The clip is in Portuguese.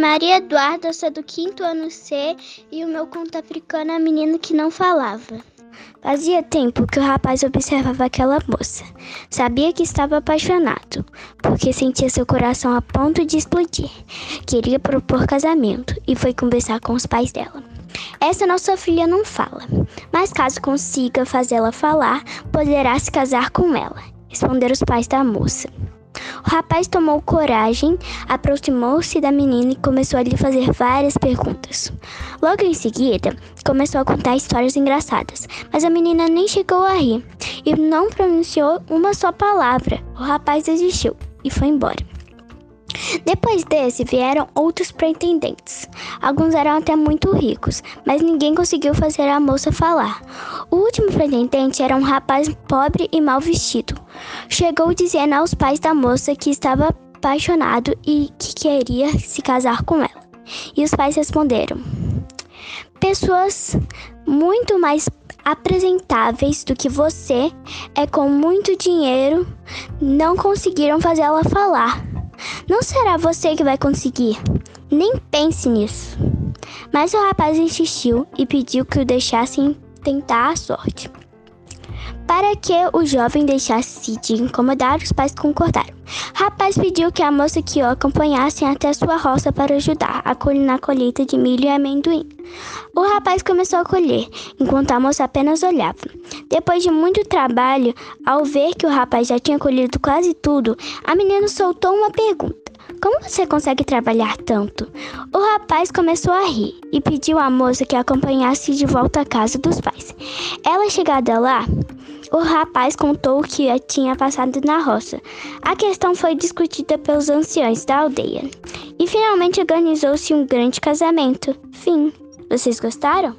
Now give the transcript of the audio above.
Maria Eduarda, sou do quinto ano C e o meu conto africano é Menino que Não Falava. Fazia tempo que o rapaz observava aquela moça. Sabia que estava apaixonado, porque sentia seu coração a ponto de explodir. Queria propor casamento e foi conversar com os pais dela. Essa nossa filha não fala, mas caso consiga fazê-la falar, poderá se casar com ela, responderam os pais da moça. O rapaz tomou coragem, aproximou-se da menina e começou a lhe fazer várias perguntas. Logo em seguida, começou a contar histórias engraçadas, mas a menina nem chegou a rir e não pronunciou uma só palavra. O rapaz desistiu e foi embora. Depois desse vieram outros pretendentes. Alguns eram até muito ricos, mas ninguém conseguiu fazer a moça falar. O último pretendente era um rapaz pobre e mal vestido. Chegou dizendo aos pais da moça que estava apaixonado e que queria se casar com ela. E os pais responderam: Pessoas muito mais apresentáveis do que você, é com muito dinheiro, não conseguiram fazer ela falar. Não será você que vai conseguir. Nem pense nisso. Mas o rapaz insistiu e pediu que o deixassem tentar a sorte. Para que o jovem deixasse de incomodar, os pais concordaram. Rapaz pediu que a moça que o acompanhasse até sua roça para ajudar a colher na colheita de milho e amendoim. O rapaz começou a colher, enquanto a moça apenas olhava. Depois de muito trabalho, ao ver que o rapaz já tinha colhido quase tudo, a menina soltou uma pergunta. Como você consegue trabalhar tanto? O rapaz começou a rir e pediu à moça que acompanhasse de volta à casa dos pais. Ela chegada lá, o rapaz contou o que tinha passado na roça. A questão foi discutida pelos anciões da aldeia e finalmente organizou-se um grande casamento. Fim. Vocês gostaram?